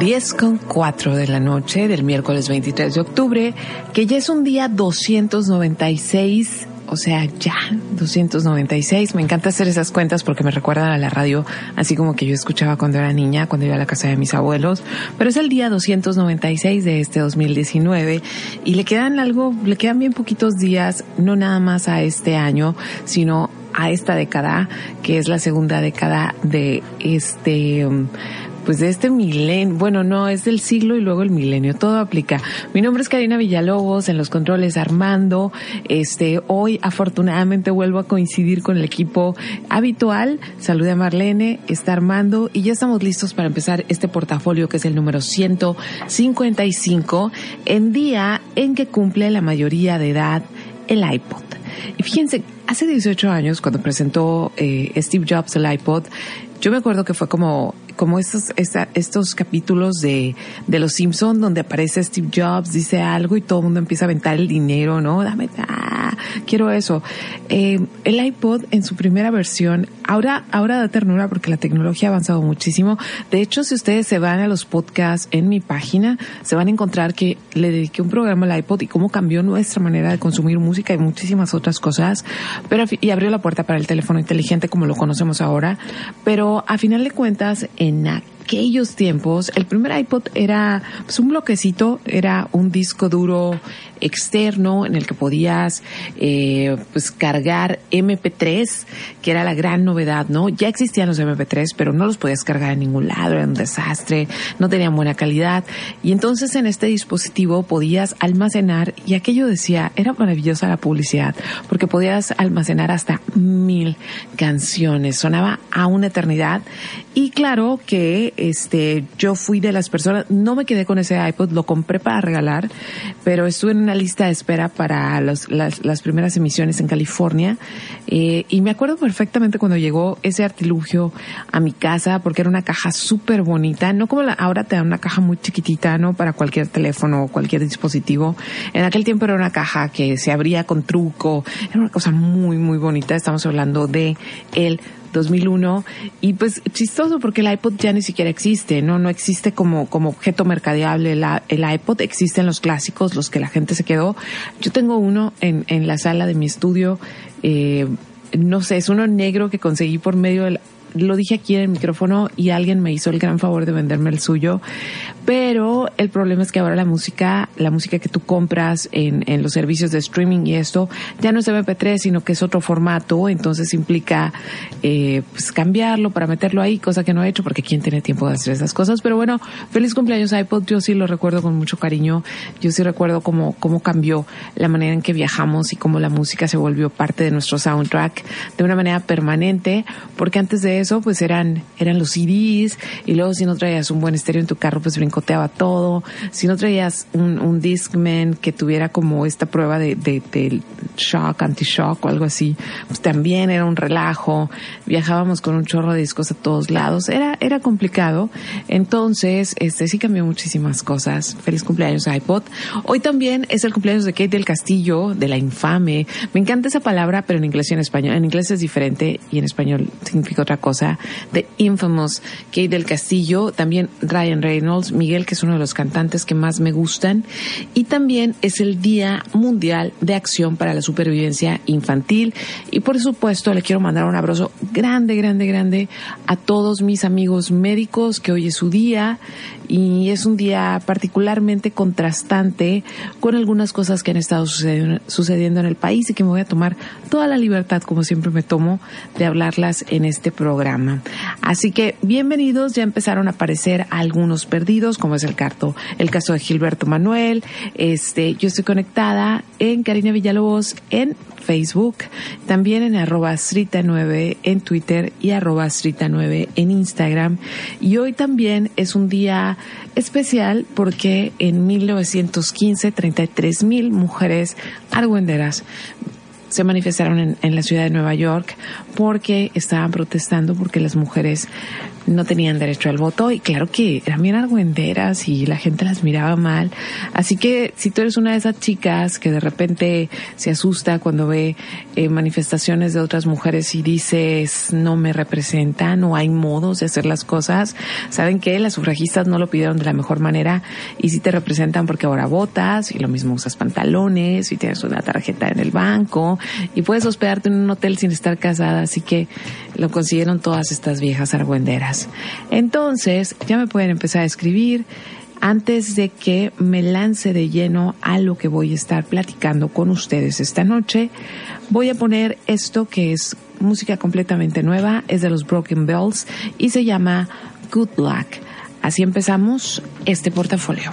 10 con 4 de la noche del miércoles 23 de octubre, que ya es un día 296, o sea, ya 296. Me encanta hacer esas cuentas porque me recuerdan a la radio, así como que yo escuchaba cuando era niña, cuando iba a la casa de mis abuelos. Pero es el día 296 de este 2019 y le quedan algo, le quedan bien poquitos días, no nada más a este año, sino a esta década, que es la segunda década de este, um, pues de este milenio, bueno, no, es del siglo y luego el milenio, todo aplica. Mi nombre es Karina Villalobos, en los controles Armando, este, hoy afortunadamente vuelvo a coincidir con el equipo habitual, salude a Marlene, está Armando y ya estamos listos para empezar este portafolio que es el número 155, en día en que cumple la mayoría de edad el iPod. Y fíjense, hace 18 años, cuando presentó eh, Steve Jobs el iPod, yo me acuerdo que fue como como estos, estos capítulos de, de Los Simpson donde aparece Steve Jobs, dice algo y todo el mundo empieza a aventar el dinero, ¿no? Dame, ah, quiero eso. Eh, el iPod en su primera versión, ahora, ahora da ternura porque la tecnología ha avanzado muchísimo. De hecho, si ustedes se van a los podcasts en mi página, se van a encontrar que le dediqué un programa al iPod y cómo cambió nuestra manera de consumir música y muchísimas otras cosas. Pero, y abrió la puerta para el teléfono inteligente como lo conocemos ahora. Pero a final de cuentas, en aquellos tiempos, el primer iPod era pues, un bloquecito, era un disco duro externo en el que podías eh, pues cargar MP3, que era la gran novedad, ¿no? Ya existían los MP3, pero no los podías cargar en ningún lado, era un desastre, no tenían buena calidad. Y entonces en este dispositivo podías almacenar, y aquello decía, era maravillosa la publicidad, porque podías almacenar hasta mil canciones, sonaba a una eternidad. Y claro que este yo fui de las personas, no me quedé con ese iPod, lo compré para regalar, pero estuve en lista de espera para las, las, primeras emisiones en California eh, y me acuerdo perfectamente cuando llegó ese artilugio a mi casa porque era una caja súper bonita, no como la, ahora te dan una caja muy chiquitita, ¿no? Para cualquier teléfono o cualquier dispositivo. En aquel tiempo era una caja que se abría con truco, era una cosa muy, muy bonita. Estamos hablando de el 2001 y pues chistoso porque el iPod ya ni siquiera existe, no no existe como como objeto mercadeable. El, el iPod existen los clásicos, los que la gente se quedó. Yo tengo uno en en la sala de mi estudio. Eh, no sé, es uno negro que conseguí por medio del lo dije aquí en el micrófono y alguien me hizo el gran favor de venderme el suyo, pero el problema es que ahora la música, la música que tú compras en, en los servicios de streaming y esto, ya no es MP3, sino que es otro formato, entonces implica eh, pues cambiarlo para meterlo ahí, cosa que no he hecho porque quién tiene tiempo de hacer esas cosas, pero bueno, feliz cumpleaños iPod, yo sí lo recuerdo con mucho cariño, yo sí recuerdo cómo, cómo cambió la manera en que viajamos y cómo la música se volvió parte de nuestro soundtrack de una manera permanente, porque antes de eso, pues eran, eran los CDs, y luego si no traías un buen estéreo en tu carro, pues brincoteaba todo. Si no traías un, un Discman que tuviera como esta prueba de, de, de shock, anti-shock o algo así, pues también era un relajo. Viajábamos con un chorro de discos a todos lados. Era, era complicado. Entonces, este sí cambió muchísimas cosas. Feliz cumpleaños iPod. Hoy también es el cumpleaños de Kate del Castillo, de la infame. Me encanta esa palabra, pero en inglés y en español. En inglés es diferente y en español significa otra cosa cosa, The Infamous, Kate del Castillo, también Ryan Reynolds, Miguel, que es uno de los cantantes que más me gustan, y también es el Día Mundial de Acción para la Supervivencia Infantil. Y por supuesto, le quiero mandar un abrazo grande, grande, grande a todos mis amigos médicos, que hoy es su día y es un día particularmente contrastante con algunas cosas que han estado sucediendo, en el país y que me voy a tomar toda la libertad, como siempre me tomo, de hablarlas en este programa. Así que bienvenidos, ya empezaron a aparecer algunos perdidos, como es el, carto, el caso de Gilberto Manuel. Este, yo estoy conectada en Karina Villalobos en Facebook, también en arroba Srita9 en Twitter y arroba Srita9 en Instagram. Y hoy también es un día especial porque en 1915 33 mil mujeres argüenderas se manifestaron en, la ciudad de Nueva York porque estaban protestando porque las mujeres no tenían derecho al voto y claro que eran bien argüenderas y la gente las miraba mal. Así que si tú eres una de esas chicas que de repente se asusta cuando ve eh, manifestaciones de otras mujeres y dices no me representan o hay modos de hacer las cosas, saben que las sufragistas no lo pidieron de la mejor manera y sí te representan porque ahora votas y lo mismo usas pantalones y tienes una tarjeta en el banco y puedes hospedarte en un hotel sin estar casada, así que lo consiguieron todas estas viejas argüenderas. Entonces, ya me pueden empezar a escribir antes de que me lance de lleno a lo que voy a estar platicando con ustedes esta noche. Voy a poner esto que es música completamente nueva, es de los Broken Bells y se llama Good Luck. Así empezamos este portafolio.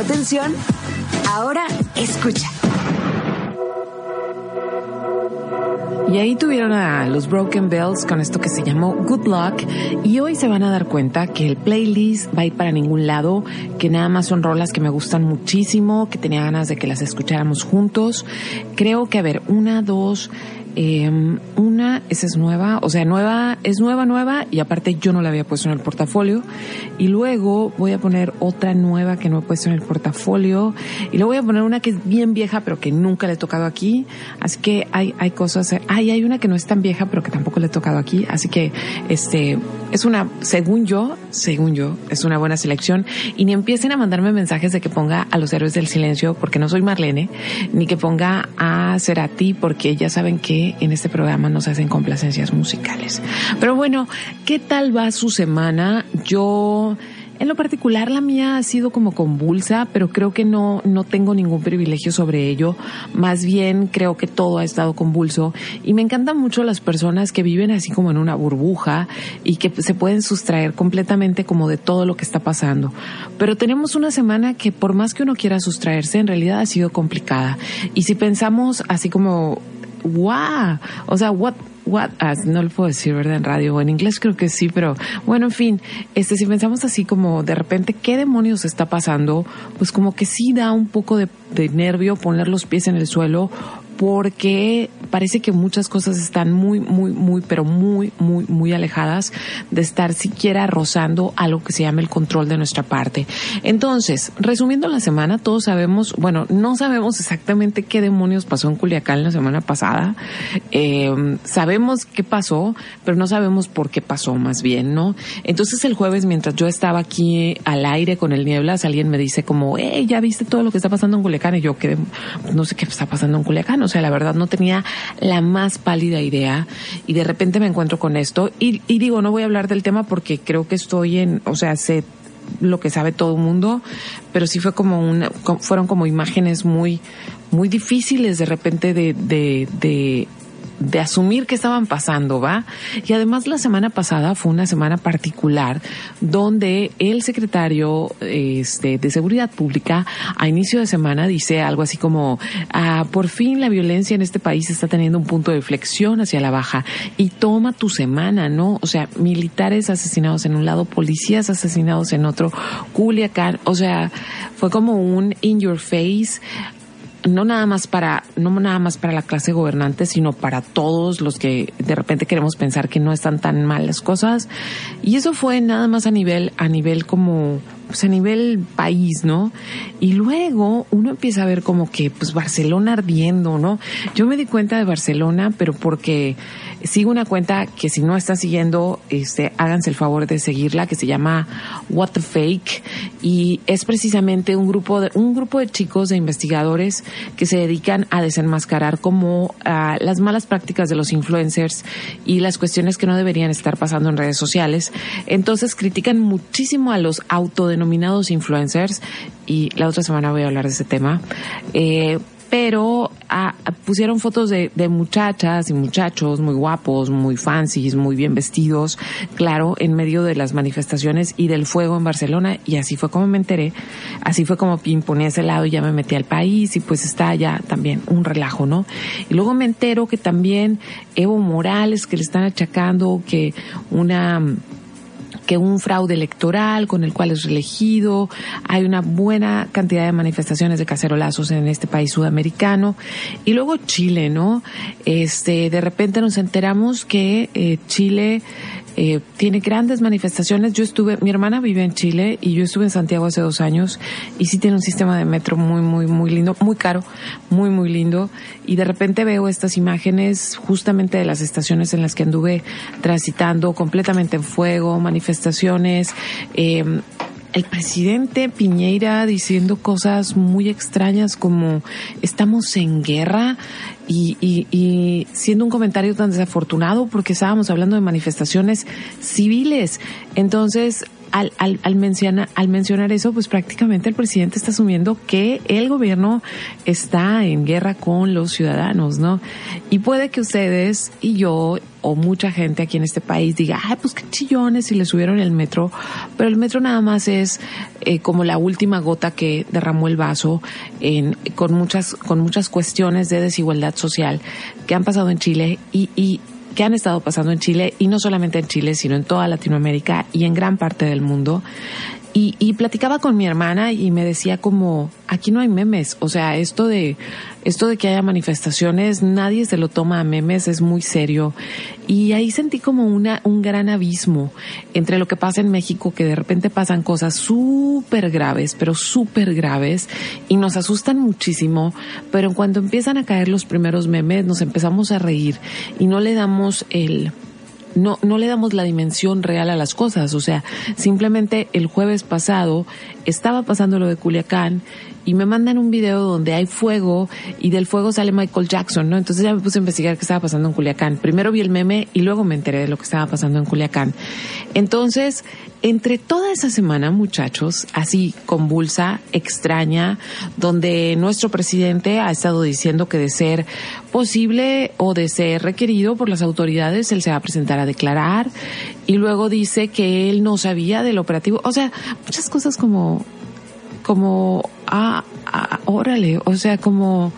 Atención? Ahora escucha. Y ahí tuvieron a los Broken Bells con esto que se llamó Good Luck. Y hoy se van a dar cuenta que el playlist va a ir para ningún lado, que nada más son rolas que me gustan muchísimo, que tenía ganas de que las escucháramos juntos. Creo que, a ver, una, dos, eh, una, esa es nueva, o sea, nueva, es nueva, nueva, y aparte yo no la había puesto en el portafolio. Y luego voy a poner otra nueva que no he puesto en el portafolio. Y luego voy a poner una que es bien vieja, pero que nunca le he tocado aquí. Así que hay, hay cosas, hay, hay una que no es tan vieja, pero que tampoco le he tocado aquí. Así que, este, es una, según yo, según yo, es una buena selección. Y ni empiecen a mandarme mensajes de que ponga a los héroes del silencio, porque no soy Marlene, ni que ponga a Cerati, porque ya saben que en este programa nos hacen complacencias musicales. Pero bueno, ¿qué tal va su semana? Yo... En lo particular, la mía ha sido como convulsa, pero creo que no, no tengo ningún privilegio sobre ello. Más bien, creo que todo ha estado convulso. Y me encantan mucho las personas que viven así como en una burbuja y que se pueden sustraer completamente como de todo lo que está pasando. Pero tenemos una semana que por más que uno quiera sustraerse, en realidad ha sido complicada. Y si pensamos así como wow, o sea, what, what, ah, no lo puedo decir, ¿verdad? En radio o en inglés creo que sí, pero bueno, en fin, este, si pensamos así como de repente, ¿qué demonios está pasando? Pues como que sí da un poco de, de nervio poner los pies en el suelo porque parece que muchas cosas están muy, muy, muy, pero muy, muy, muy alejadas de estar siquiera rozando algo que se llama el control de nuestra parte. Entonces, resumiendo la semana, todos sabemos, bueno, no sabemos exactamente qué demonios pasó en Culiacán la semana pasada. Eh, sabemos qué pasó, pero no sabemos por qué pasó más bien, ¿no? Entonces el jueves, mientras yo estaba aquí al aire con el nieblas, alguien me dice como, hey, ¿ya viste todo lo que está pasando en Culiacán? Y yo, que no sé qué está pasando en Culiacán, o sea, la verdad no tenía la más pálida idea y de repente me encuentro con esto y, y digo, no voy a hablar del tema porque creo que estoy en, o sea, sé lo que sabe todo mundo, pero sí fue como una, fueron como imágenes muy, muy difíciles de repente de, de, de de asumir que estaban pasando, ¿va? Y además la semana pasada fue una semana particular donde el secretario este, de Seguridad Pública a inicio de semana dice algo así como, ah, por fin la violencia en este país está teniendo un punto de flexión hacia la baja y toma tu semana, ¿no? O sea, militares asesinados en un lado, policías asesinados en otro, Culiacán, o sea, fue como un in your face no nada más para no nada más para la clase gobernante sino para todos los que de repente queremos pensar que no están tan mal las cosas. Y eso fue nada más a nivel a nivel como pues a nivel país, ¿no? Y luego uno empieza a ver como que pues Barcelona ardiendo, ¿no? Yo me di cuenta de Barcelona, pero porque sigo una cuenta que si no está siguiendo, este, háganse el favor de seguirla, que se llama What the Fake y es precisamente un grupo de un grupo de chicos de investigadores que se dedican a desenmascarar como uh, las malas prácticas de los influencers y las cuestiones que no deberían estar pasando en redes sociales. Entonces critican muchísimo a los autodenominados influencers y la otra semana voy a hablar de ese tema. Eh, pero ah, pusieron fotos de, de, muchachas y muchachos muy guapos, muy fancies, muy bien vestidos, claro, en medio de las manifestaciones y del fuego en Barcelona. Y así fue como me enteré, así fue como imponía ese lado y ya me metí al país y pues está ya también un relajo, ¿no? Y luego me entero que también Evo Morales, que le están achacando que una que un fraude electoral con el cual es reelegido, hay una buena cantidad de manifestaciones de cacerolazos en este país sudamericano y luego Chile, ¿no? Este, de repente nos enteramos que eh, Chile eh, tiene grandes manifestaciones. Yo estuve, mi hermana vive en Chile y yo estuve en Santiago hace dos años y sí tiene un sistema de metro muy, muy, muy lindo, muy caro, muy, muy lindo. Y de repente veo estas imágenes justamente de las estaciones en las que anduve transitando completamente en fuego, manifestaciones. Eh, el presidente Piñeira diciendo cosas muy extrañas como estamos en guerra y, y, y, siendo un comentario tan desafortunado porque estábamos hablando de manifestaciones civiles. Entonces, al, al, al, al mencionar eso, pues prácticamente el presidente está asumiendo que el gobierno está en guerra con los ciudadanos, ¿no? Y puede que ustedes y yo o mucha gente aquí en este país diga, ay, pues qué chillones si le subieron el metro, pero el metro nada más es eh, como la última gota que derramó el vaso en, con muchas, con muchas cuestiones de desigualdad social que han pasado en Chile y, y que han estado pasando en Chile y no solamente en Chile, sino en toda Latinoamérica y en gran parte del mundo. Y, y, platicaba con mi hermana y me decía como, aquí no hay memes, o sea, esto de, esto de que haya manifestaciones, nadie se lo toma a memes, es muy serio. Y ahí sentí como una, un gran abismo entre lo que pasa en México, que de repente pasan cosas súper graves, pero súper graves, y nos asustan muchísimo, pero en cuanto empiezan a caer los primeros memes, nos empezamos a reír y no le damos el, no, no le damos la dimensión real a las cosas. O sea, simplemente el jueves pasado estaba pasando lo de Culiacán y me mandan un video donde hay fuego y del fuego sale Michael Jackson, ¿no? Entonces ya me puse a investigar qué estaba pasando en Culiacán. Primero vi el meme y luego me enteré de lo que estaba pasando en Culiacán. Entonces, entre toda esa semana, muchachos, así convulsa, extraña, donde nuestro presidente ha estado diciendo que de ser posible o de ser requerido por las autoridades, él se va a presentar a declarar y luego dice que él no sabía del operativo. O sea, muchas cosas como, como, ah, ah órale, o sea, como,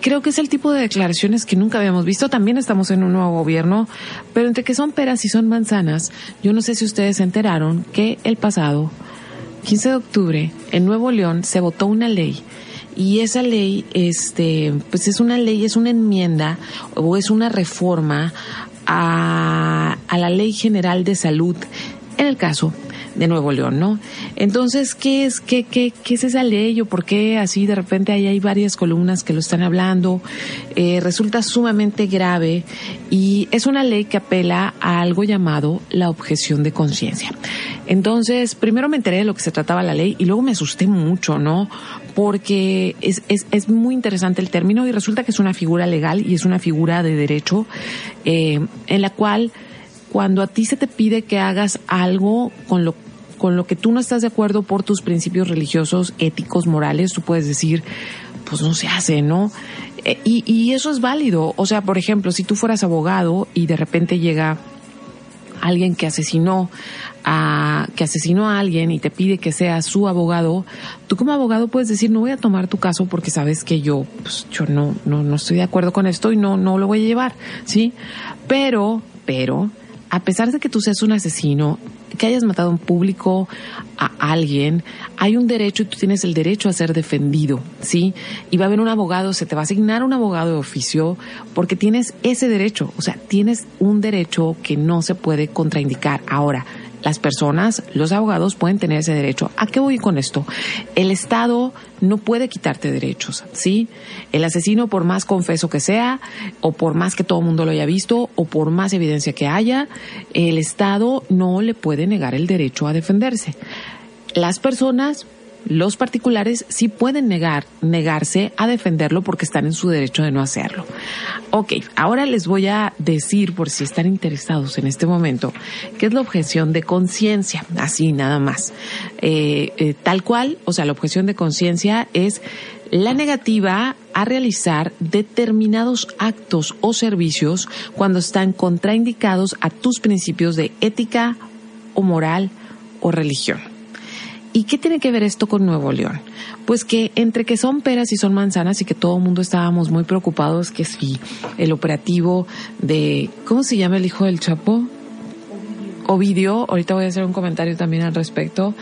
creo que es el tipo de declaraciones que nunca habíamos visto. También estamos en un nuevo gobierno, pero entre que son peras y son manzanas, yo no sé si ustedes se enteraron que el pasado 15 de octubre en Nuevo León se votó una ley y esa ley, este, pues es una ley, es una enmienda o es una reforma a, la Ley General de Salud en el caso de Nuevo León, ¿no? Entonces, ¿qué es, qué, qué, qué es esa ley o por qué así de repente ahí hay varias columnas que lo están hablando? Eh, resulta sumamente grave y es una ley que apela a algo llamado la objeción de conciencia. Entonces, primero me enteré de lo que se trataba la ley y luego me asusté mucho, ¿no? Porque es, es, es muy interesante el término y resulta que es una figura legal y es una figura de derecho eh, en la cual cuando a ti se te pide que hagas algo con lo con lo que tú no estás de acuerdo por tus principios religiosos, éticos, morales, tú puedes decir, pues no se hace, ¿no? Eh, y, y eso es válido. O sea, por ejemplo, si tú fueras abogado y de repente llega alguien que asesinó a que asesinó a alguien y te pide que sea su abogado, tú como abogado puedes decir no voy a tomar tu caso porque sabes que yo pues, yo no no no estoy de acuerdo con esto y no no lo voy a llevar, ¿sí? Pero pero a pesar de que tú seas un asesino, que hayas matado en público a alguien, hay un derecho y tú tienes el derecho a ser defendido, ¿sí? Y va a haber un abogado, se te va a asignar un abogado de oficio porque tienes ese derecho, o sea, tienes un derecho que no se puede contraindicar. Ahora, las personas, los abogados pueden tener ese derecho. ¿A qué voy con esto? El Estado no puede quitarte derechos, ¿sí? El asesino, por más confeso que sea, o por más que todo el mundo lo haya visto, o por más evidencia que haya, el Estado no le puede negar el derecho a defenderse. Las personas los particulares sí pueden negar, negarse a defenderlo porque están en su derecho de no hacerlo. Ok, ahora les voy a decir, por si están interesados en este momento, qué es la objeción de conciencia, así nada más. Eh, eh, tal cual, o sea, la objeción de conciencia es la negativa a realizar determinados actos o servicios cuando están contraindicados a tus principios de ética o moral o religión. ¿Y qué tiene que ver esto con Nuevo León? Pues que entre que son peras y son manzanas y que todo el mundo estábamos muy preocupados que si el operativo de, ¿cómo se llama el hijo del Chapo? Ovidio, ahorita voy a hacer un comentario también al respecto.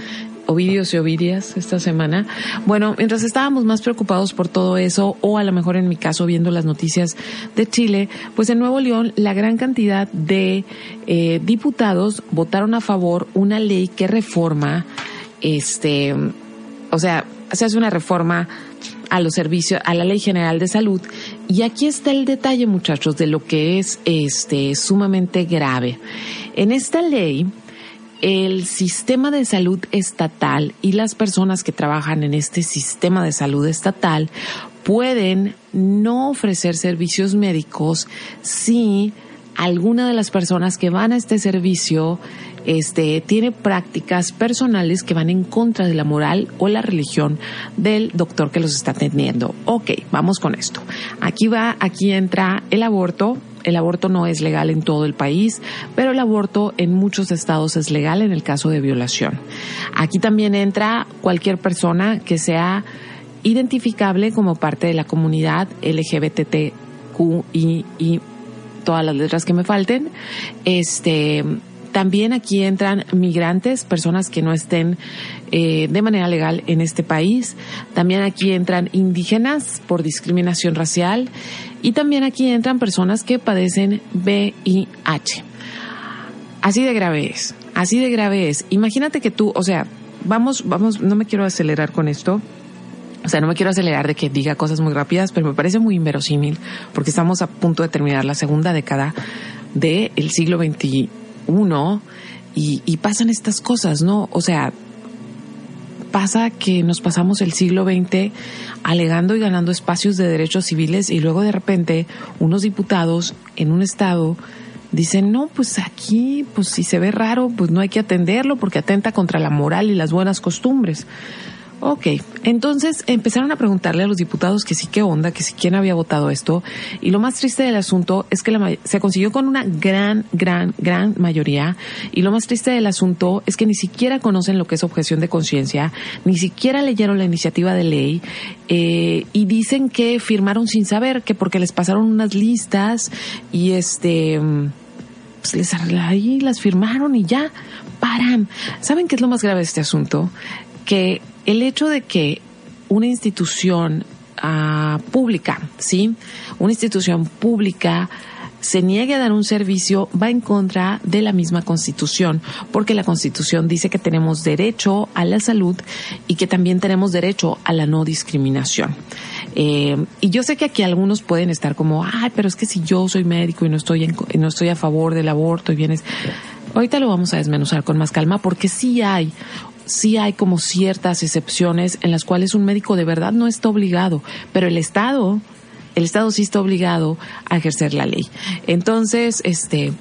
Ovidios y Ovidias esta semana. Bueno, mientras estábamos más preocupados por todo eso, o a lo mejor en mi caso viendo las noticias de Chile, pues en Nuevo León la gran cantidad de eh, diputados votaron a favor una ley que reforma este, o sea, se hace una reforma a los servicios, a la Ley General de Salud. Y aquí está el detalle, muchachos, de lo que es este sumamente grave. En esta ley, el sistema de salud estatal y las personas que trabajan en este sistema de salud estatal pueden no ofrecer servicios médicos si alguna de las personas que van a este servicio este, tiene prácticas personales que van en contra de la moral o la religión del doctor que los está atendiendo. Ok, vamos con esto. Aquí va, aquí entra el aborto, el aborto no es legal en todo el país, pero el aborto en muchos estados es legal en el caso de violación. Aquí también entra cualquier persona que sea identificable como parte de la comunidad LGBTQI y todas las letras que me falten. Este, también aquí entran migrantes, personas que no estén eh, de manera legal en este país. También aquí entran indígenas por discriminación racial. Y también aquí entran personas que padecen VIH. Así de grave es, así de grave es. Imagínate que tú, o sea, vamos, vamos, no me quiero acelerar con esto. O sea, no me quiero acelerar de que diga cosas muy rápidas, pero me parece muy inverosímil porque estamos a punto de terminar la segunda década del siglo XXI y, y pasan estas cosas, ¿no? O sea, pasa que nos pasamos el siglo XX alegando y ganando espacios de derechos civiles y luego de repente unos diputados en un estado dicen, no, pues aquí, pues si se ve raro, pues no hay que atenderlo porque atenta contra la moral y las buenas costumbres. Ok, entonces empezaron a preguntarle a los diputados que sí, qué onda, que sí, quién había votado esto. Y lo más triste del asunto es que se consiguió con una gran, gran, gran mayoría. Y lo más triste del asunto es que ni siquiera conocen lo que es objeción de conciencia, ni siquiera leyeron la iniciativa de ley eh, y dicen que firmaron sin saber, que porque les pasaron unas listas y este pues les ahí las firmaron y ya paran. ¿Saben qué es lo más grave de este asunto? Que el hecho de que una institución ah, pública, ¿sí? Una institución pública se niegue a dar un servicio va en contra de la misma Constitución, porque la Constitución dice que tenemos derecho a la salud y que también tenemos derecho a la no discriminación. Eh, y yo sé que aquí algunos pueden estar como, ay, pero es que si yo soy médico y no estoy, no estoy a favor del aborto y vienes... Ahorita lo vamos a desmenuzar con más calma porque sí hay sí hay como ciertas excepciones en las cuales un médico de verdad no está obligado, pero el Estado el Estado sí está obligado a ejercer la ley. Entonces, este,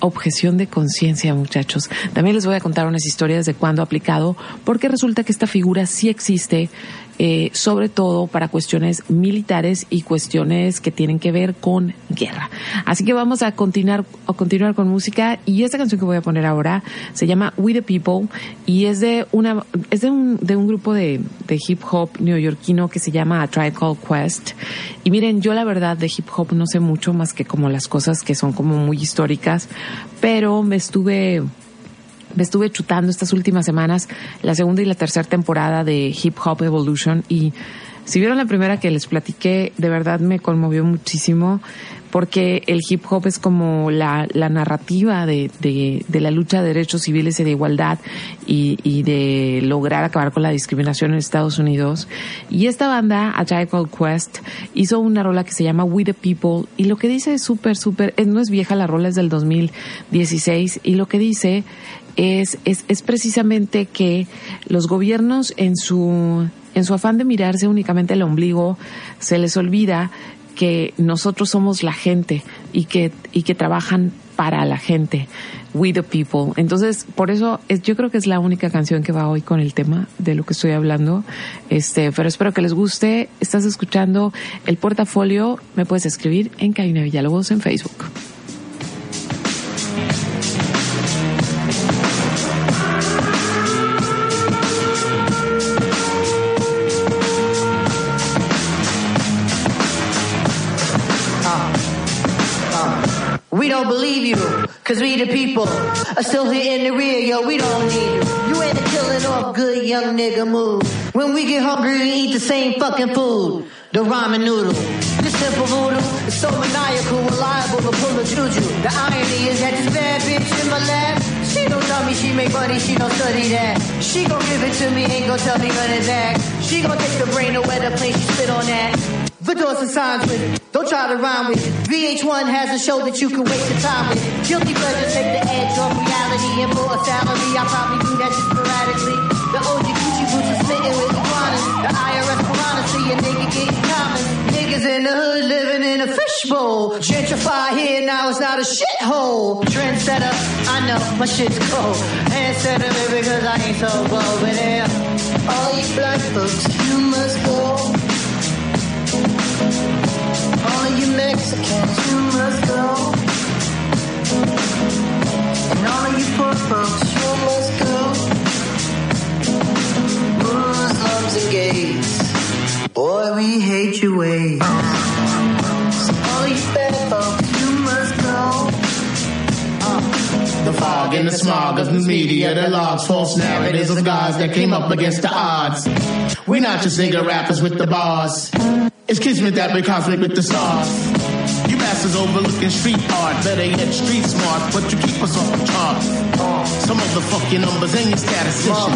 objeción de conciencia, muchachos. También les voy a contar unas historias de cuándo ha aplicado, porque resulta que esta figura sí existe eh, sobre todo para cuestiones militares y cuestiones que tienen que ver con guerra. Así que vamos a continuar, a continuar con música y esta canción que voy a poner ahora se llama We the People y es de una, es de un, de un grupo de, de hip hop neoyorquino que se llama A Tribe Quest. Y miren, yo la verdad de hip hop no sé mucho más que como las cosas que son como muy históricas, pero me estuve me estuve chutando estas últimas semanas la segunda y la tercera temporada de Hip Hop Evolution y si vieron la primera que les platiqué, de verdad me conmovió muchísimo porque el hip hop es como la, la narrativa de, de, la lucha de derechos civiles y de igualdad y, y, de lograr acabar con la discriminación en Estados Unidos. Y esta banda, A Called Quest, hizo una rola que se llama We the People y lo que dice es súper, súper, no es vieja, la rola es del 2016 y lo que dice es, es, es precisamente que los gobiernos en su, en su afán de mirarse únicamente el ombligo, se les olvida que nosotros somos la gente y que, y que trabajan para la gente, we the people. Entonces, por eso es, yo creo que es la única canción que va hoy con el tema de lo que estoy hablando. Este, pero espero que les guste. Estás escuchando el portafolio. Me puedes escribir en Cabina Villalobos en Facebook. Don't believe you. Cause we the people are still here in the rear, yo, we don't need you. You ain't a killing off good young nigga move. When we get hungry, we eat the same fucking food. The ramen noodle. This simple voodoo is so maniacal, reliable to pull a juju. The irony is that this bad bitch in my lap, she don't tell me she make money, she don't study that. She gon' give it to me, ain't gon' tell me run it back. She gon' take the brain away the place she spit on that. The doors and signs with it. Don't try to rhyme with it. VH1 has a show that you can waste your time with. Guilty pleasures take the edge off reality and for a salary. I probably do that just sporadically. The OG Gucci boots are smitten with iguanas. The IRS piranha see a nigga getting common. Niggas in the hood living in a fishbowl. Gentrify here, now it's not a shithole. Trendsetter, I know my shit's cold. Handsetter, baby, cause I ain't so bold. But all you black folks, you must go. You must go. And all you poor folks, you must go. Muslims and gays. Boy, we hate your ways. So all you bad folks, you must go. The fog and the smog of the media, the logs, false narratives of guys that came up against the odds. We're not just nigga rappers with the bars. It's kismet that we cosmic with the stars. You bastards overlooking street art, better yet street smart, but you keep us off the chart. Some of the fucking numbers ain't your statistician.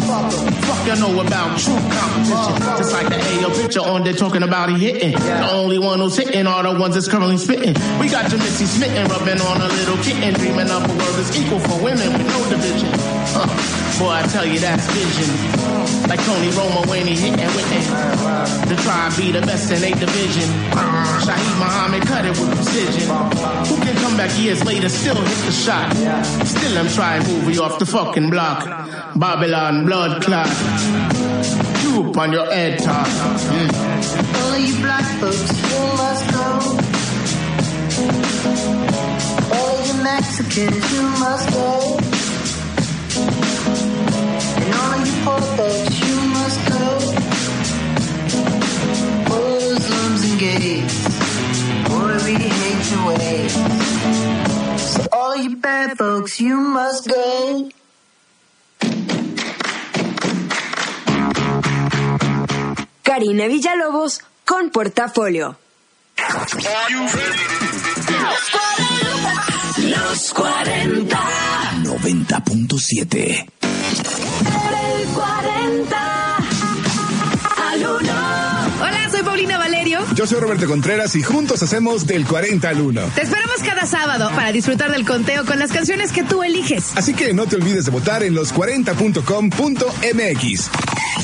Fuck you know about true competition. Just like the AO picture on there talking about hitting. The only one who's hitting are the ones that's currently spitting. We got your Missy smitten, rubbing on a little kitten, dreaming up a world that's equal for women with no division. Huh. Boy, I tell you that's vision. Like Tony Romo when he hitting with it. To try and be the best in a division. Shaheed Muhammad cut it with precision. Back years later, still hit the shot? Still I'm trying to move you off the fucking block. Babylon blood clot. You on your head top. Mm. All you black folks, you must go. All of you Mexicans, you must go. And all of you poor folks, you must go. Muslims and gays, boy, we hate your ways. You bad folks, you must go. Karina Villalobos con Portafolio. Los 40 90.7 El 40 Yo soy Roberto Contreras y juntos hacemos del 40 al 1. Te esperamos cada sábado para disfrutar del conteo con las canciones que tú eliges. Así que no te olvides de votar en los40.com.mx.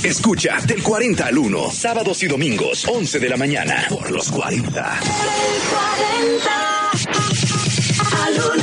Escucha del 40 al 1 Sábados y domingos 11 de la mañana Por los 40 El 40 al 1.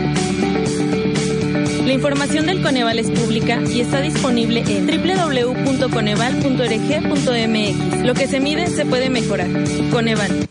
La información del Coneval es pública y está disponible en www.coneval.org.mx. Lo que se mide se puede mejorar. Coneval.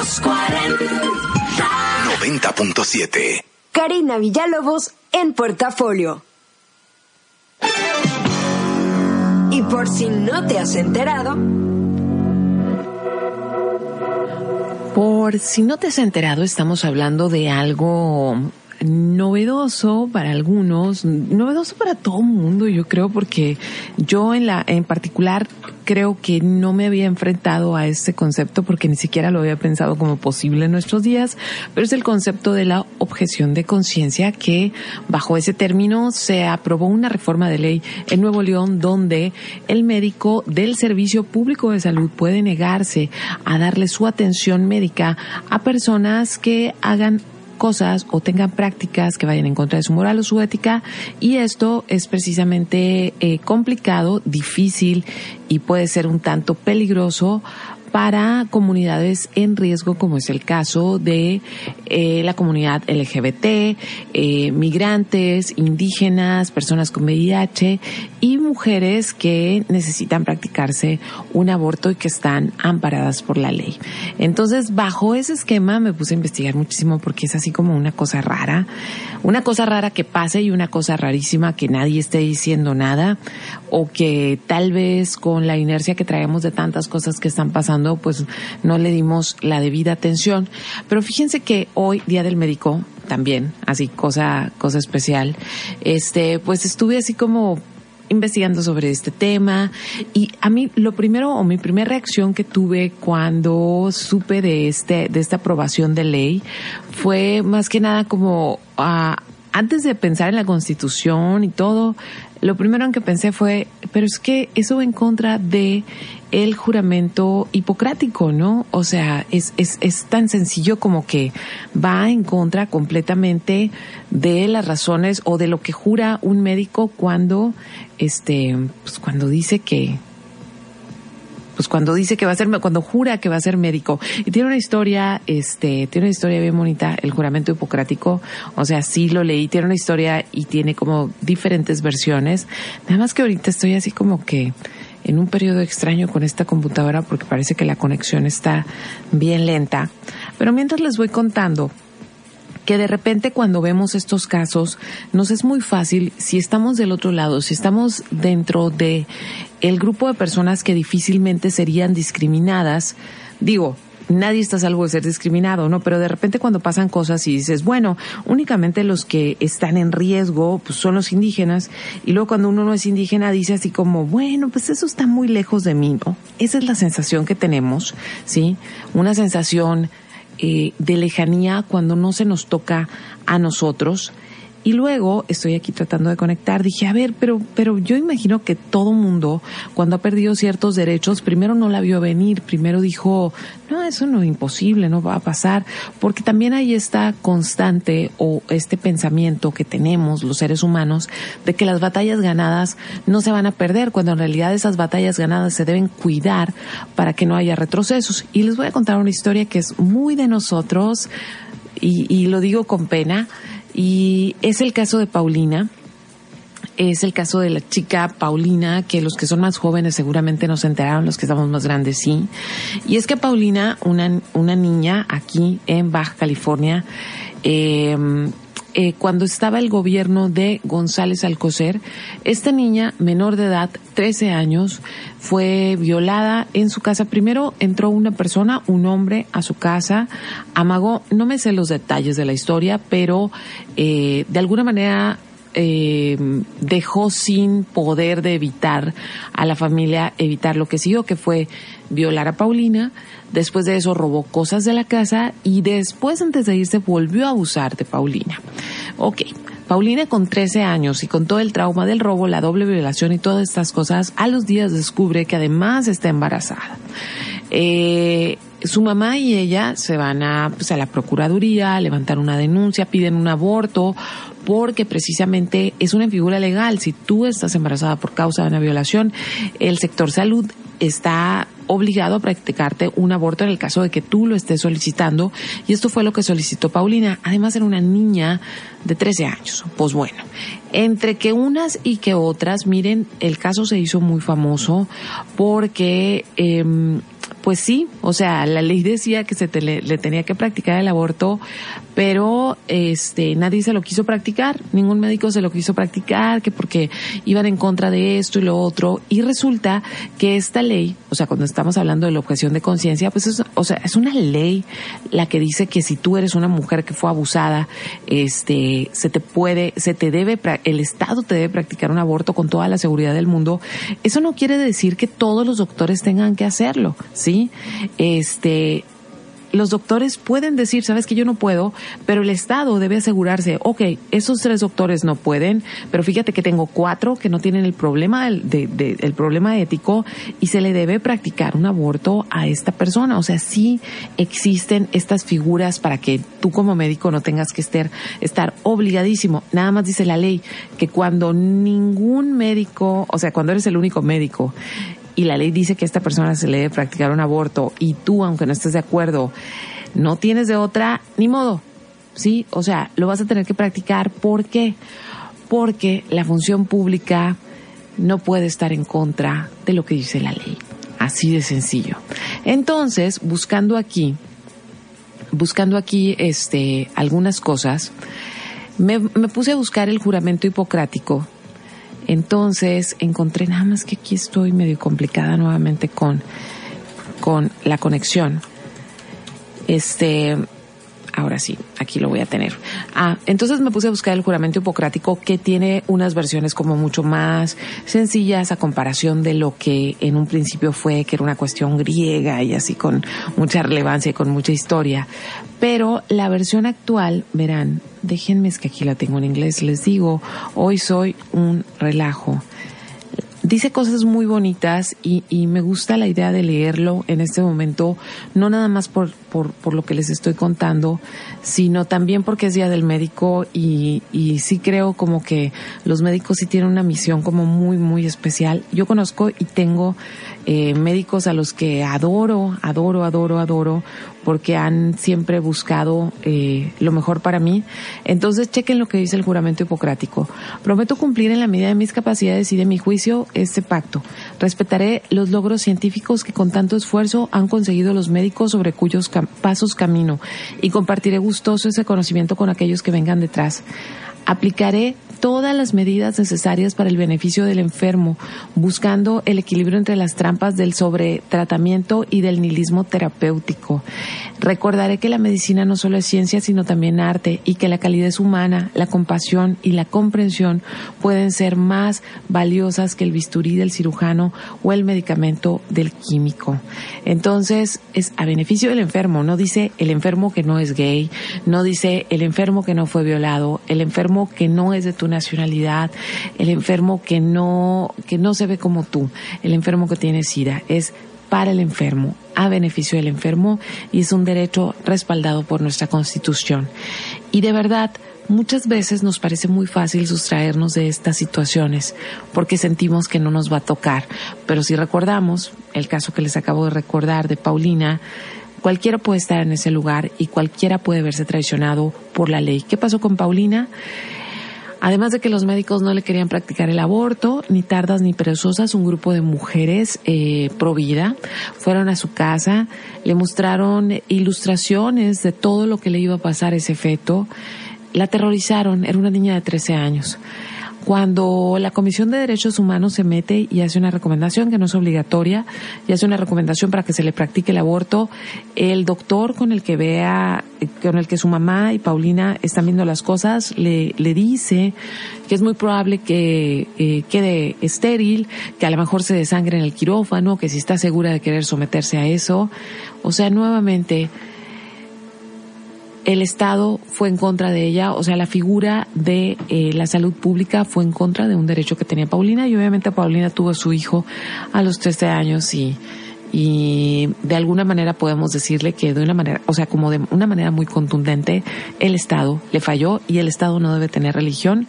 Los 40 90.7 Karina Villalobos en Portafolio. Y por si no te has enterado, Por si no te has enterado, estamos hablando de algo novedoso para algunos, novedoso para todo el mundo, yo creo, porque yo en la, en particular creo que no me había enfrentado a este concepto porque ni siquiera lo había pensado como posible en nuestros días, pero es el concepto de la objeción de conciencia que bajo ese término se aprobó una reforma de ley en Nuevo León donde el médico del Servicio Público de Salud puede negarse a darle su atención médica a personas que hagan cosas o tengan prácticas que vayan en contra de su moral o su ética y esto es precisamente eh, complicado, difícil y puede ser un tanto peligroso para comunidades en riesgo, como es el caso de eh, la comunidad LGBT, eh, migrantes, indígenas, personas con VIH y mujeres que necesitan practicarse un aborto y que están amparadas por la ley. Entonces, bajo ese esquema me puse a investigar muchísimo porque es así como una cosa rara, una cosa rara que pase y una cosa rarísima que nadie esté diciendo nada o que tal vez con la inercia que traemos de tantas cosas que están pasando pues no le dimos la debida atención. Pero fíjense que hoy, Día del Médico, también, así cosa, cosa especial, este, pues estuve así como investigando sobre este tema y a mí lo primero o mi primera reacción que tuve cuando supe de este de esta aprobación de ley fue más que nada como ah, antes de pensar en la Constitución y todo lo primero en que pensé fue pero es que eso va en contra de el juramento hipocrático, ¿no? O sea, es, es, es tan sencillo como que va en contra completamente de las razones o de lo que jura un médico cuando, este, pues cuando dice que, pues cuando dice que va a ser, cuando jura que va a ser médico. Y tiene una historia, este, tiene una historia bien bonita, el juramento hipocrático. O sea, sí lo leí, tiene una historia y tiene como diferentes versiones. Nada más que ahorita estoy así como que, en un periodo extraño con esta computadora porque parece que la conexión está bien lenta. Pero mientras les voy contando que de repente cuando vemos estos casos nos es muy fácil si estamos del otro lado, si estamos dentro de el grupo de personas que difícilmente serían discriminadas, digo, nadie está salvo de ser discriminado, ¿no? Pero de repente cuando pasan cosas y dices, bueno, únicamente los que están en riesgo pues, son los indígenas, y luego cuando uno no es indígena dice así como, bueno, pues eso está muy lejos de mí, ¿no? Esa es la sensación que tenemos, ¿sí? Una sensación eh, de lejanía cuando no se nos toca a nosotros y luego estoy aquí tratando de conectar, dije, a ver, pero, pero yo imagino que todo mundo, cuando ha perdido ciertos derechos, primero no la vio venir, primero dijo, no, eso no es imposible, no va a pasar, porque también hay esta constante o este pensamiento que tenemos los seres humanos de que las batallas ganadas no se van a perder, cuando en realidad esas batallas ganadas se deben cuidar para que no haya retrocesos. Y les voy a contar una historia que es muy de nosotros, y, y lo digo con pena, y es el caso de Paulina. Es el caso de la chica Paulina, que los que son más jóvenes seguramente no se enteraron, los que estamos más grandes sí. Y es que Paulina, una, una niña aquí en Baja California, eh, eh, cuando estaba el gobierno de González Alcocer, esta niña menor de edad, 13 años, fue violada en su casa. Primero entró una persona, un hombre, a su casa, amagó, no me sé los detalles de la historia, pero eh, de alguna manera eh, dejó sin poder de evitar a la familia evitar lo que siguió, que fue violar a Paulina, después de eso robó cosas de la casa y después antes de irse volvió a abusar de Paulina. Ok, Paulina con 13 años y con todo el trauma del robo, la doble violación y todas estas cosas, a los días descubre que además está embarazada. Eh, su mamá y ella se van a, pues, a la Procuraduría, a levantar una denuncia, piden un aborto, porque precisamente es una figura legal. Si tú estás embarazada por causa de una violación, el sector salud está obligado a practicarte un aborto en el caso de que tú lo estés solicitando. Y esto fue lo que solicitó Paulina. Además era una niña de 13 años. Pues bueno, entre que unas y que otras, miren, el caso se hizo muy famoso porque... Eh, pues sí, o sea, la ley decía que se le, tenía que practicar el aborto, pero este nadie se lo quiso practicar, ningún médico se lo quiso practicar, que porque iban en contra de esto y lo otro, y resulta que esta ley, o sea, cuando estamos hablando de la objeción de conciencia, pues es, o sea, es una ley la que dice que si tú eres una mujer que fue abusada, este, se te puede, se te debe, el Estado te debe practicar un aborto con toda la seguridad del mundo. Eso no quiere decir que todos los doctores tengan que hacerlo, ¿sí? Este, los doctores pueden decir, sabes que yo no puedo, pero el Estado debe asegurarse, ok, esos tres doctores no pueden, pero fíjate que tengo cuatro que no tienen el problema del de, de, el problema ético y se le debe practicar un aborto a esta persona. O sea, sí existen estas figuras para que tú como médico no tengas que estar, estar obligadísimo. Nada más dice la ley que cuando ningún médico, o sea, cuando eres el único médico y la ley dice que a esta persona se le debe practicar un aborto y tú, aunque no estés de acuerdo, no tienes de otra, ni modo. Sí, o sea, lo vas a tener que practicar. ¿Por qué? Porque la función pública no puede estar en contra de lo que dice la ley. Así de sencillo. Entonces, buscando aquí, buscando aquí este, algunas cosas, me, me puse a buscar el juramento hipocrático entonces encontré nada más que aquí estoy medio complicada nuevamente con, con la conexión. Este, ahora sí, aquí lo voy a tener. Ah, entonces me puse a buscar el juramento hipocrático que tiene unas versiones como mucho más sencillas a comparación de lo que en un principio fue, que era una cuestión griega y así con mucha relevancia y con mucha historia. Pero la versión actual, verán, déjenme es que aquí la tengo en inglés, les digo, hoy soy un relajo dice cosas muy bonitas y, me gusta la idea de leerlo en este momento, no nada más por, por, por, lo que les estoy contando, sino también porque es Día del Médico y, y sí creo como que los médicos sí tienen una misión como muy, muy especial. Yo conozco y tengo eh, médicos a los que adoro, adoro, adoro, adoro, porque han siempre buscado eh, lo mejor para mí. Entonces, chequen lo que dice el juramento hipocrático. Prometo cumplir en la medida de mis capacidades y de mi juicio este pacto. Respetaré los logros científicos que con tanto esfuerzo han conseguido los médicos sobre cuyos pasos camino y compartiré gustoso ese conocimiento con aquellos que vengan detrás. Aplicaré todas las medidas necesarias para el beneficio del enfermo, buscando el equilibrio entre las trampas del sobretratamiento y del nihilismo terapéutico. Recordaré que la medicina no solo es ciencia, sino también arte, y que la calidez humana, la compasión y la comprensión pueden ser más valiosas que el bisturí del cirujano o el medicamento del químico. Entonces, es a beneficio del enfermo, no dice el enfermo que no es gay, no dice el enfermo que no fue violado, el enfermo que no es de tu nacionalidad, el enfermo que no, que no se ve como tú, el enfermo que tiene SIDA, es para el enfermo, a beneficio del enfermo y es un derecho respaldado por nuestra Constitución. Y de verdad, muchas veces nos parece muy fácil sustraernos de estas situaciones porque sentimos que no nos va a tocar. Pero si recordamos el caso que les acabo de recordar de Paulina, cualquiera puede estar en ese lugar y cualquiera puede verse traicionado por la ley. ¿Qué pasó con Paulina? Además de que los médicos no le querían practicar el aborto, ni tardas ni perezosas, un grupo de mujeres eh, pro vida fueron a su casa, le mostraron ilustraciones de todo lo que le iba a pasar a ese feto, la aterrorizaron, era una niña de 13 años cuando la Comisión de Derechos Humanos se mete y hace una recomendación que no es obligatoria y hace una recomendación para que se le practique el aborto, el doctor con el que vea, con el que su mamá y Paulina están viendo las cosas, le, le dice que es muy probable que eh, quede estéril, que a lo mejor se desangre en el quirófano, que si está segura de querer someterse a eso. O sea, nuevamente, el Estado fue en contra de ella, o sea, la figura de eh, la salud pública fue en contra de un derecho que tenía Paulina y obviamente Paulina tuvo a su hijo a los 13 años y y de alguna manera podemos decirle que de una manera, o sea, como de una manera muy contundente, el Estado le falló y el Estado no debe tener religión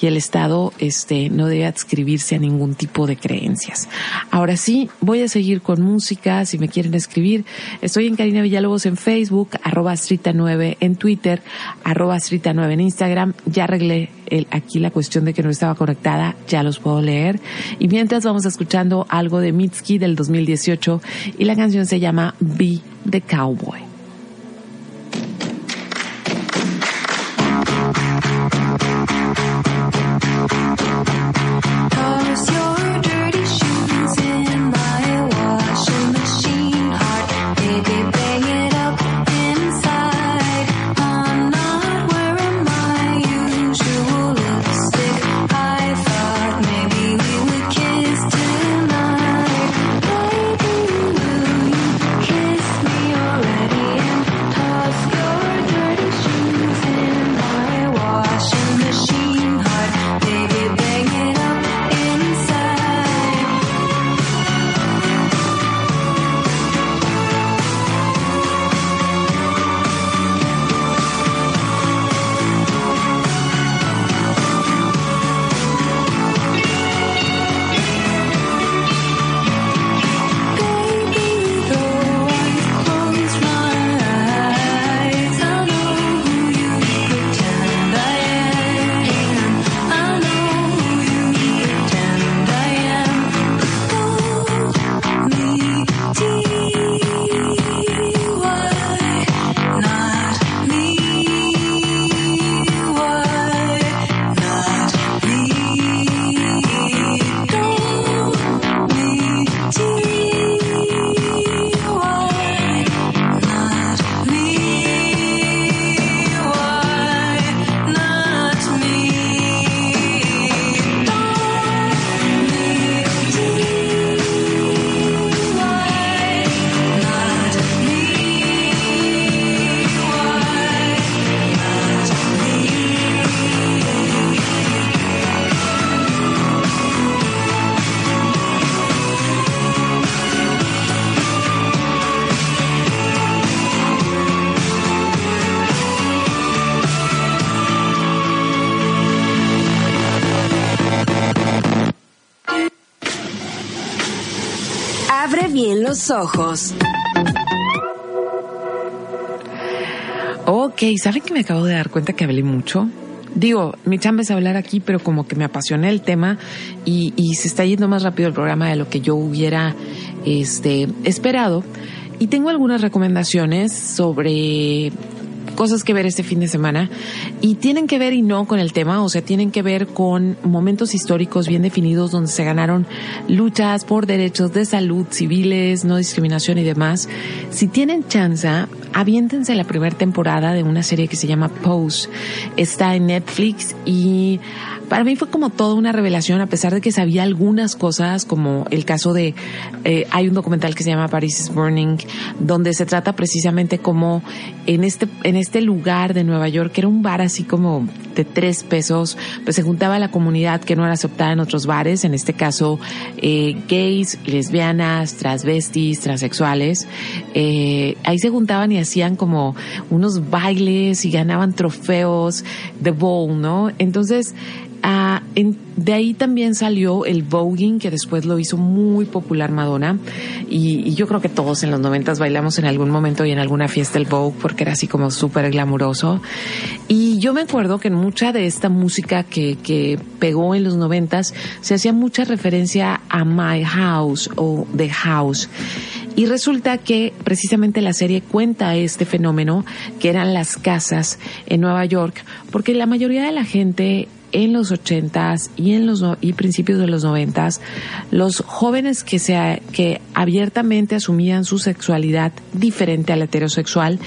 y el Estado este no debe adscribirse a ningún tipo de creencias. Ahora sí, voy a seguir con música, si me quieren escribir, estoy en Karina Villalobos en Facebook, arroba Strita 9 en Twitter, arroba Strita 9 en Instagram, ya arreglé el, aquí la cuestión de que no estaba conectada, ya los puedo leer. Y mientras vamos escuchando algo de Mitski del 2018 y la canción se llama Be the Cowboy. Ojos. Ok, ¿saben que me acabo de dar cuenta que hablé mucho? Digo, mi chamba es hablar aquí, pero como que me apasioné el tema y, y se está yendo más rápido el programa de lo que yo hubiera este, esperado. Y tengo algunas recomendaciones sobre cosas que ver este fin de semana y tienen que ver y no con el tema, o sea, tienen que ver con momentos históricos bien definidos donde se ganaron luchas por derechos de salud civiles, no discriminación y demás. Si tienen chance, aviéntense la primera temporada de una serie que se llama Pose. Está en Netflix y para mí fue como toda una revelación, a pesar de que sabía algunas cosas, como el caso de, eh, hay un documental que se llama Paris is Burning, donde se trata precisamente como en este, en este lugar de Nueva York, que era un bar así como de tres pesos, pues se juntaba la comunidad que no era aceptada en otros bares, en este caso eh, gays, lesbianas, transvestis, transexuales, eh, ahí se juntaban y hacían como unos bailes y ganaban trofeos de bowl, ¿no? Entonces, Ah, de ahí también salió el voguing, que después lo hizo muy popular Madonna. Y, yo creo que todos en los noventas bailamos en algún momento y en alguna fiesta el vogue, porque era así como súper glamuroso. Y yo me acuerdo que en mucha de esta música que, que pegó en los noventas se hacía mucha referencia a My House o The House. Y resulta que precisamente la serie cuenta este fenómeno, que eran las casas en Nueva York, porque la mayoría de la gente en los ochentas y en los y principios de los noventas, los jóvenes que se que abiertamente asumían su sexualidad diferente a la heterosexual,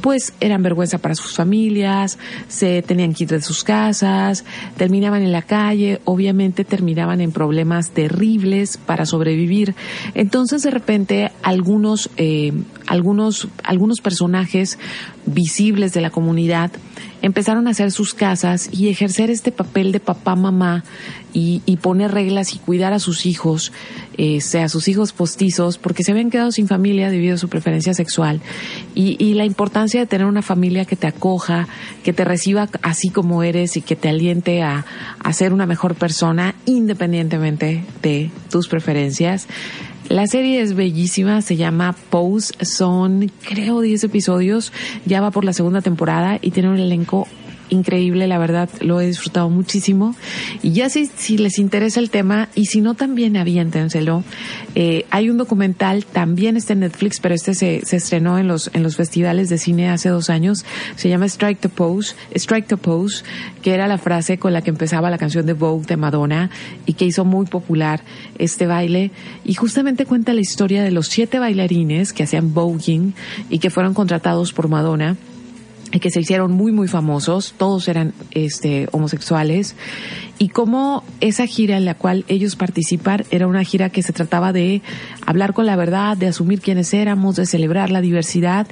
pues eran vergüenza para sus familias, se tenían que ir de sus casas, terminaban en la calle, obviamente terminaban en problemas terribles para sobrevivir. Entonces de repente algunos eh, algunos algunos personajes visibles de la comunidad empezaron a hacer sus casas y ejercer este papel de papá, mamá y, poner reglas y cuidar a sus hijos, eh, sea sus hijos postizos, porque se habían quedado sin familia debido a su preferencia sexual. Y, la importancia de tener una familia que te acoja, que te reciba así como eres y que te aliente a, a ser una mejor persona independientemente de tus preferencias. La serie es bellísima, se llama Pose, son creo 10 episodios, ya va por la segunda temporada y tiene un elenco increíble, la verdad lo he disfrutado muchísimo. Y ya si, si les interesa el tema, y si no también aviéntenselo. Eh, hay un documental, también está en Netflix, pero este se, se estrenó en los, en los festivales de cine hace dos años. Se llama Strike the Pose, Strike the Pose, que era la frase con la que empezaba la canción de Vogue de Madonna y que hizo muy popular este baile. Y justamente cuenta la historia de los siete bailarines que hacían voguing y que fueron contratados por Madonna que se hicieron muy muy famosos, todos eran este homosexuales. Y cómo esa gira en la cual ellos participan era una gira que se trataba de hablar con la verdad, de asumir quiénes éramos, de celebrar la diversidad.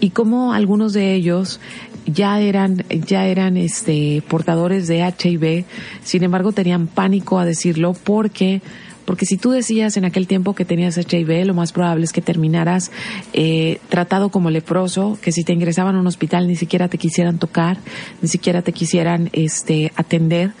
Y cómo algunos de ellos ya eran ya eran este portadores de HIV, sin embargo tenían pánico a decirlo porque porque si tú decías en aquel tiempo que tenías HIV, lo más probable es que terminaras eh, tratado como leproso, que si te ingresaban a un hospital ni siquiera te quisieran tocar, ni siquiera te quisieran este, atender.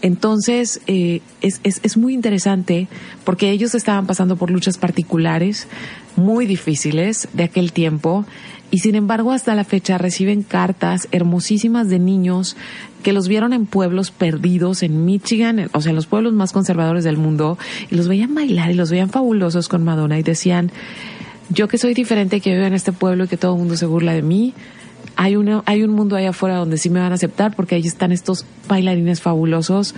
Entonces, eh, es, es, es muy interesante porque ellos estaban pasando por luchas particulares muy difíciles de aquel tiempo y sin embargo hasta la fecha reciben cartas hermosísimas de niños que los vieron en pueblos perdidos en Michigan, o sea, en los pueblos más conservadores del mundo, y los veían bailar y los veían fabulosos con Madonna y decían, yo que soy diferente, que vivo en este pueblo y que todo el mundo se burla de mí, hay, una, hay un mundo allá afuera donde sí me van a aceptar porque ahí están estos bailarines fabulosos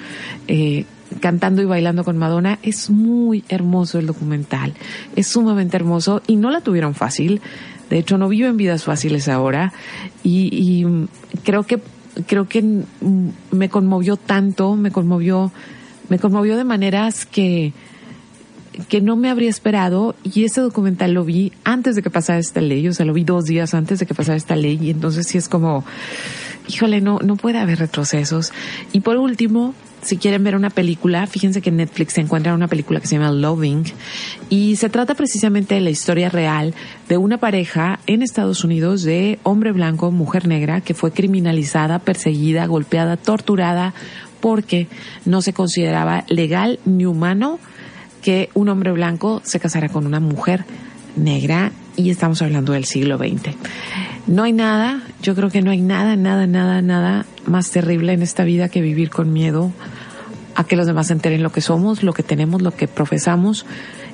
eh, cantando y bailando con Madonna. Es muy hermoso el documental, es sumamente hermoso y no la tuvieron fácil. De hecho, no viven vidas fáciles ahora y, y creo que creo que me conmovió tanto, me conmovió, me conmovió de maneras que, que no me habría esperado y ese documental lo vi antes de que pasara esta ley, o sea, lo vi dos días antes de que pasara esta ley y entonces sí es como, híjole, no, no puede haber retrocesos. Y por último, si quieren ver una película, fíjense que en Netflix se encuentra una película que se llama Loving y se trata precisamente de la historia real de una pareja en Estados Unidos de hombre blanco, mujer negra, que fue criminalizada, perseguida, golpeada, torturada porque no se consideraba legal ni humano que un hombre blanco se casara con una mujer negra y estamos hablando del siglo XX. No hay nada, yo creo que no hay nada, nada, nada, nada más terrible en esta vida que vivir con miedo a que los demás se enteren lo que somos, lo que tenemos, lo que profesamos.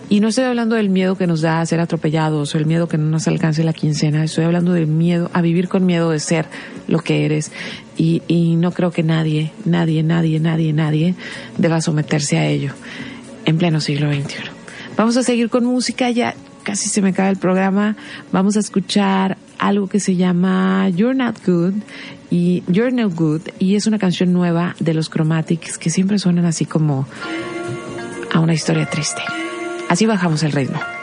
Y no estoy hablando del miedo que nos da a ser atropellados o el miedo que no nos alcance la quincena, estoy hablando del miedo a vivir con miedo de ser lo que eres. Y, y no creo que nadie, nadie, nadie, nadie, nadie deba someterse a ello en pleno siglo XXI. Vamos a seguir con música, ya casi se me acaba el programa. Vamos a escuchar algo que se llama You're Not Good y You're No Good y es una canción nueva de los Chromatics que siempre suenan así como a una historia triste. Así bajamos el ritmo.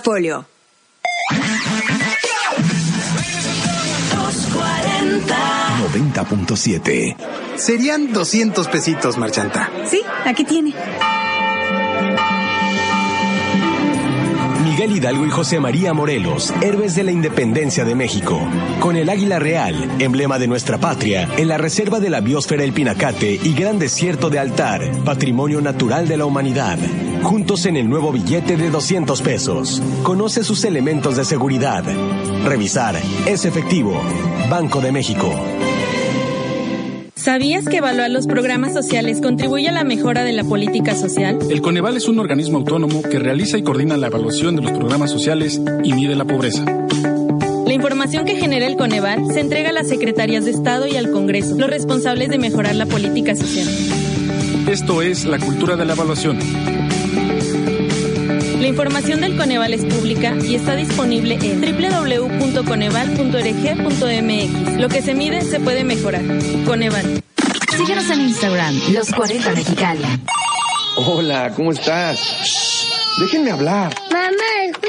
Portafolio. 90.7. Serían 200 pesitos, Marchanta. Sí, aquí tiene. Miguel Hidalgo y José María Morelos, héroes de la independencia de México. Con el águila real, emblema de nuestra patria, en la reserva de la biosfera El Pinacate y gran desierto de Altar, patrimonio natural de la humanidad. Juntos en el nuevo billete de 200 pesos. Conoce sus elementos de seguridad. Revisar. Es efectivo. Banco de México. ¿Sabías que evaluar los programas sociales contribuye a la mejora de la política social? El Coneval es un organismo autónomo que realiza y coordina la evaluación de los programas sociales y mide la pobreza. La información que genera el Coneval se entrega a las secretarías de Estado y al Congreso, los responsables de mejorar la política social. Esto es la cultura de la evaluación. La información del Coneval es pública y está disponible en www.coneval.org.mx. Lo que se mide se puede mejorar. Coneval. Síguenos en Instagram, Los 40 Mexicali. Hola, ¿cómo estás? Déjenme hablar. Mamá,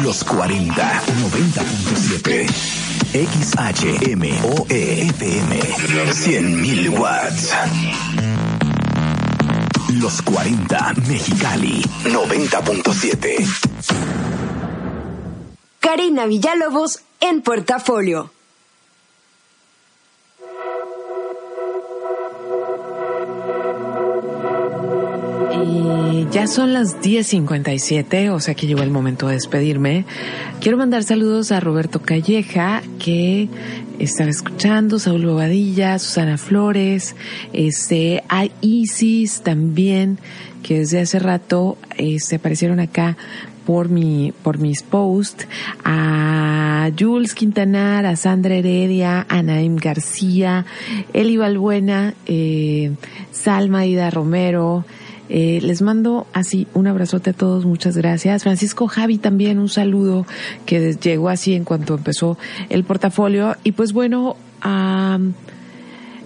Los 40, 90.7. XHMOE FM. 100.000 watts. Los 40, Mexicali. 90.7. Karina Villalobos en Portafolio. Ya son las 10.57, o sea que llegó el momento de despedirme. Quiero mandar saludos a Roberto Calleja, que estaba escuchando, Saúl Bobadilla, Susana Flores, este, a Isis también, que desde hace rato se aparecieron acá por mi, por mis posts, a Jules Quintanar, a Sandra Heredia, a Naim García, Eli Balbuena, eh, Salma Ida Romero, eh, les mando así un abrazote a todos, muchas gracias. Francisco Javi también un saludo que llegó así en cuanto empezó el portafolio. Y pues bueno,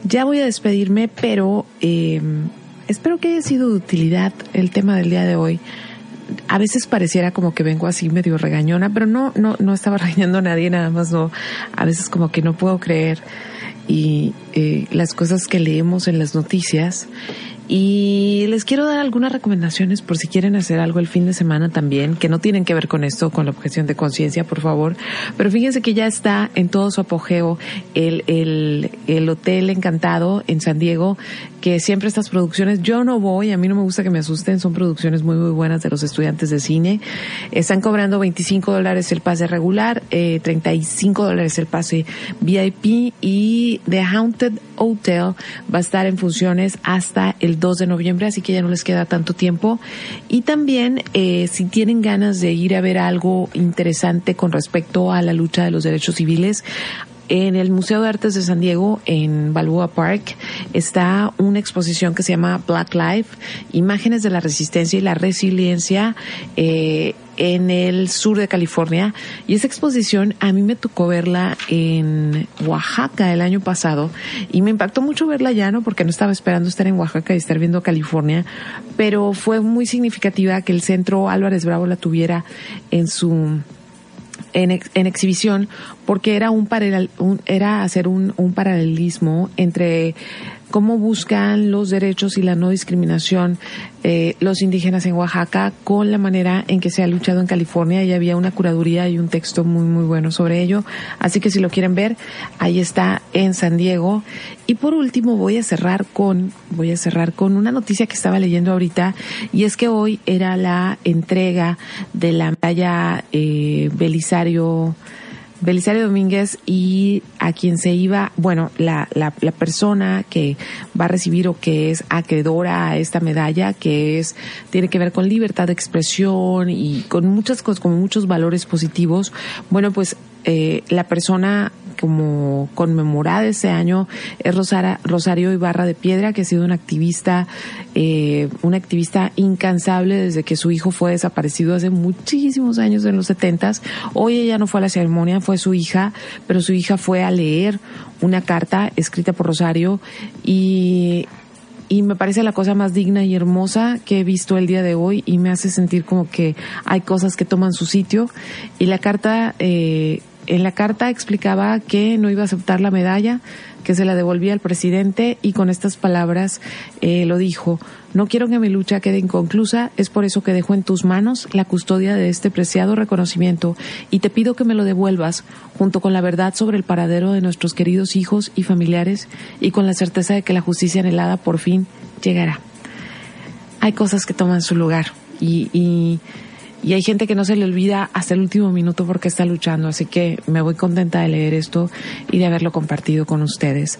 ya voy a despedirme, pero eh, espero que haya sido de utilidad el tema del día de hoy. A veces pareciera como que vengo así medio regañona, pero no, no, no estaba regañando a nadie, nada más no. A veces como que no puedo creer y eh, las cosas que leemos en las noticias y les quiero dar algunas recomendaciones por si quieren hacer algo el fin de semana también, que no tienen que ver con esto, con la objeción de conciencia, por favor. Pero fíjense que ya está en todo su apogeo el, el, el Hotel Encantado en San Diego, que siempre estas producciones, yo no voy, a mí no me gusta que me asusten, son producciones muy, muy buenas de los estudiantes de cine. Están cobrando 25 dólares el pase regular, eh, 35 dólares el pase VIP y The Haunted Hotel va a estar en funciones hasta el 2 de noviembre, así que ya no les queda tanto tiempo. Y también, eh, si tienen ganas de ir a ver algo interesante con respecto a la lucha de los derechos civiles, en el Museo de Artes de San Diego, en Balboa Park, está una exposición que se llama Black Life, Imágenes de la Resistencia y la Resiliencia eh, en el sur de California. Y esa exposición a mí me tocó verla en Oaxaca el año pasado y me impactó mucho verla ya, ¿no? Porque no estaba esperando estar en Oaxaca y estar viendo California, pero fue muy significativa que el centro Álvarez Bravo la tuviera en su en, en exhibición porque era un, un era hacer un, un paralelismo entre cómo buscan los derechos y la no discriminación eh, los indígenas en Oaxaca con la manera en que se ha luchado en California y había una curaduría y un texto muy muy bueno sobre ello. Así que si lo quieren ver ahí está en San Diego. Y por último voy a cerrar con voy a cerrar con una noticia que estaba leyendo ahorita y es que hoy era la entrega de la medalla eh, Belisario Belisario Domínguez y a quien se iba, bueno, la, la, la, persona que va a recibir o que es acreedora a esta medalla, que es, tiene que ver con libertad de expresión y con muchas cosas, con muchos valores positivos. Bueno, pues eh, la persona como conmemorada ese año es Rosara, Rosario Ibarra de Piedra, que ha sido una activista, eh, una activista incansable desde que su hijo fue desaparecido hace muchísimos años, en los setentas. Hoy ella no fue a la ceremonia, fue su hija, pero su hija fue a leer una carta escrita por Rosario y y me parece la cosa más digna y hermosa que he visto el día de hoy y me hace sentir como que hay cosas que toman su sitio y la carta eh, en la carta explicaba que no iba a aceptar la medalla, que se la devolvía al presidente y con estas palabras eh, lo dijo, no quiero que mi lucha quede inconclusa, es por eso que dejo en tus manos la custodia de este preciado reconocimiento y te pido que me lo devuelvas junto con la verdad sobre el paradero de nuestros queridos hijos y familiares y con la certeza de que la justicia anhelada por fin llegará. Hay cosas que toman su lugar y, y y hay gente que no se le olvida hasta el último minuto porque está luchando, así que me voy contenta de leer esto y de haberlo compartido con ustedes.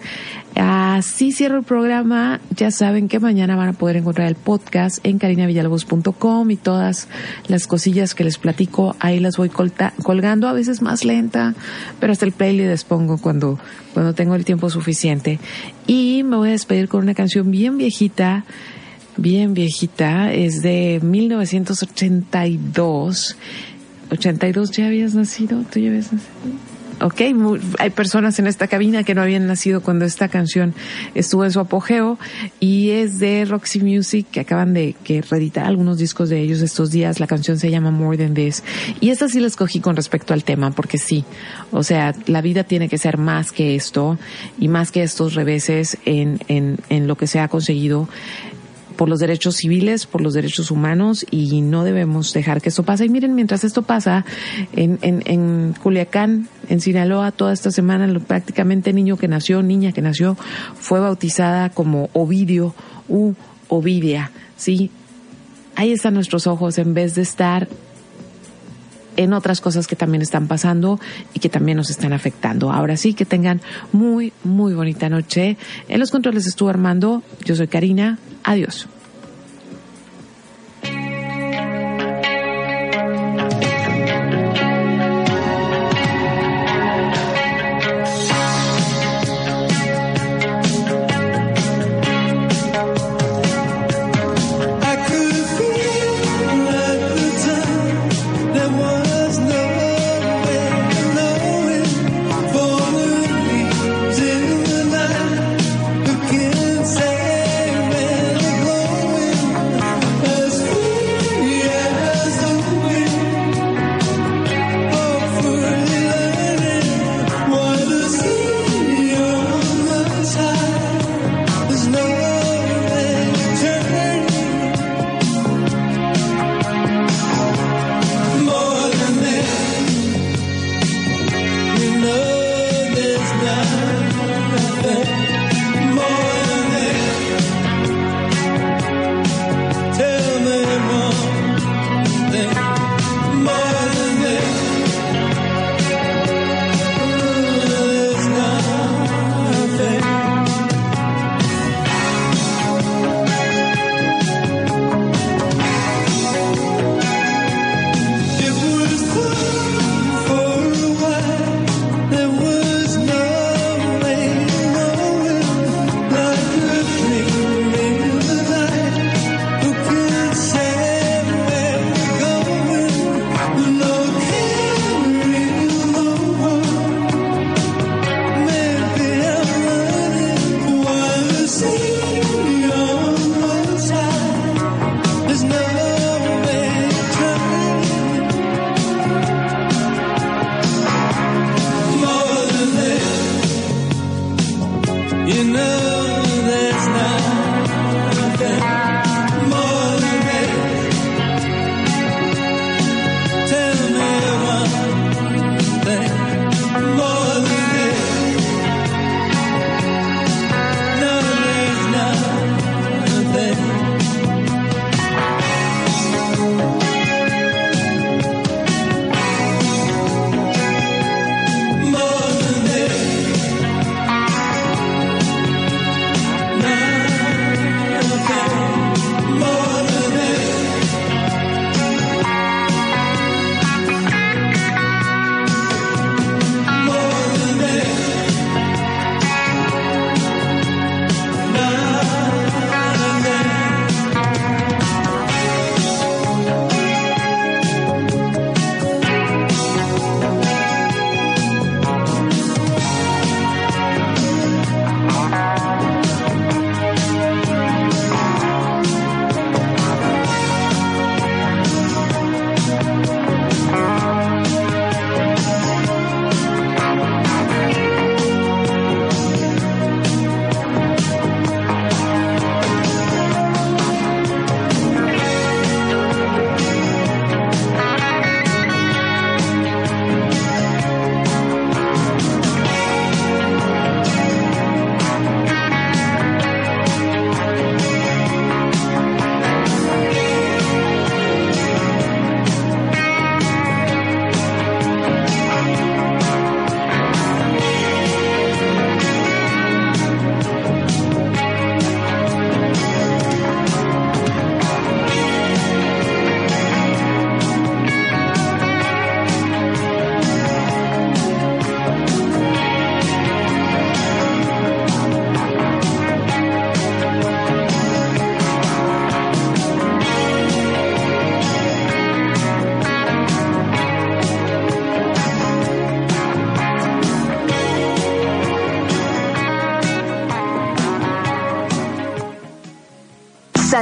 Así cierro el programa, ya saben que mañana van a poder encontrar el podcast en carinavillalobos.com y todas las cosillas que les platico, ahí las voy colgando, a veces más lenta, pero hasta el playlist les pongo cuando, cuando tengo el tiempo suficiente. Y me voy a despedir con una canción bien viejita bien viejita, es de 1982. ¿82 ya habías nacido? ¿Tú ya habías nacido? Ok, hay personas en esta cabina que no habían nacido cuando esta canción estuvo en su apogeo y es de Roxy Music que acaban de que reeditar algunos discos de ellos estos días. La canción se llama More Than This y esta sí la escogí con respecto al tema porque sí, o sea, la vida tiene que ser más que esto y más que estos reveses en, en, en lo que se ha conseguido por los derechos civiles, por los derechos humanos y no debemos dejar que esto pase. Y miren, mientras esto pasa, en, en, en Culiacán, en Sinaloa, toda esta semana, prácticamente niño que nació, niña que nació, fue bautizada como Ovidio u Ovidia, ¿sí? Ahí están nuestros ojos en vez de estar en otras cosas que también están pasando y que también nos están afectando. Ahora sí, que tengan muy, muy bonita noche. En los controles estuvo Armando, yo soy Karina, Adiós.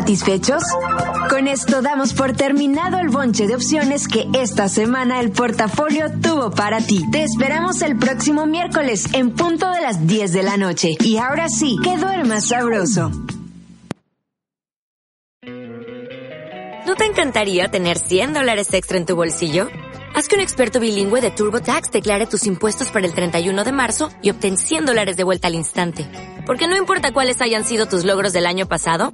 ¿Satisfechos? Con esto damos por terminado el bonche de opciones que esta semana el portafolio tuvo para ti. Te esperamos el próximo miércoles en punto de las 10 de la noche. Y ahora sí, que duermas sabroso. ¿No te encantaría tener 100 dólares extra en tu bolsillo? Haz que un experto bilingüe de TurboTax declare tus impuestos para el 31 de marzo y obtén 100 dólares de vuelta al instante. Porque no importa cuáles hayan sido tus logros del año pasado,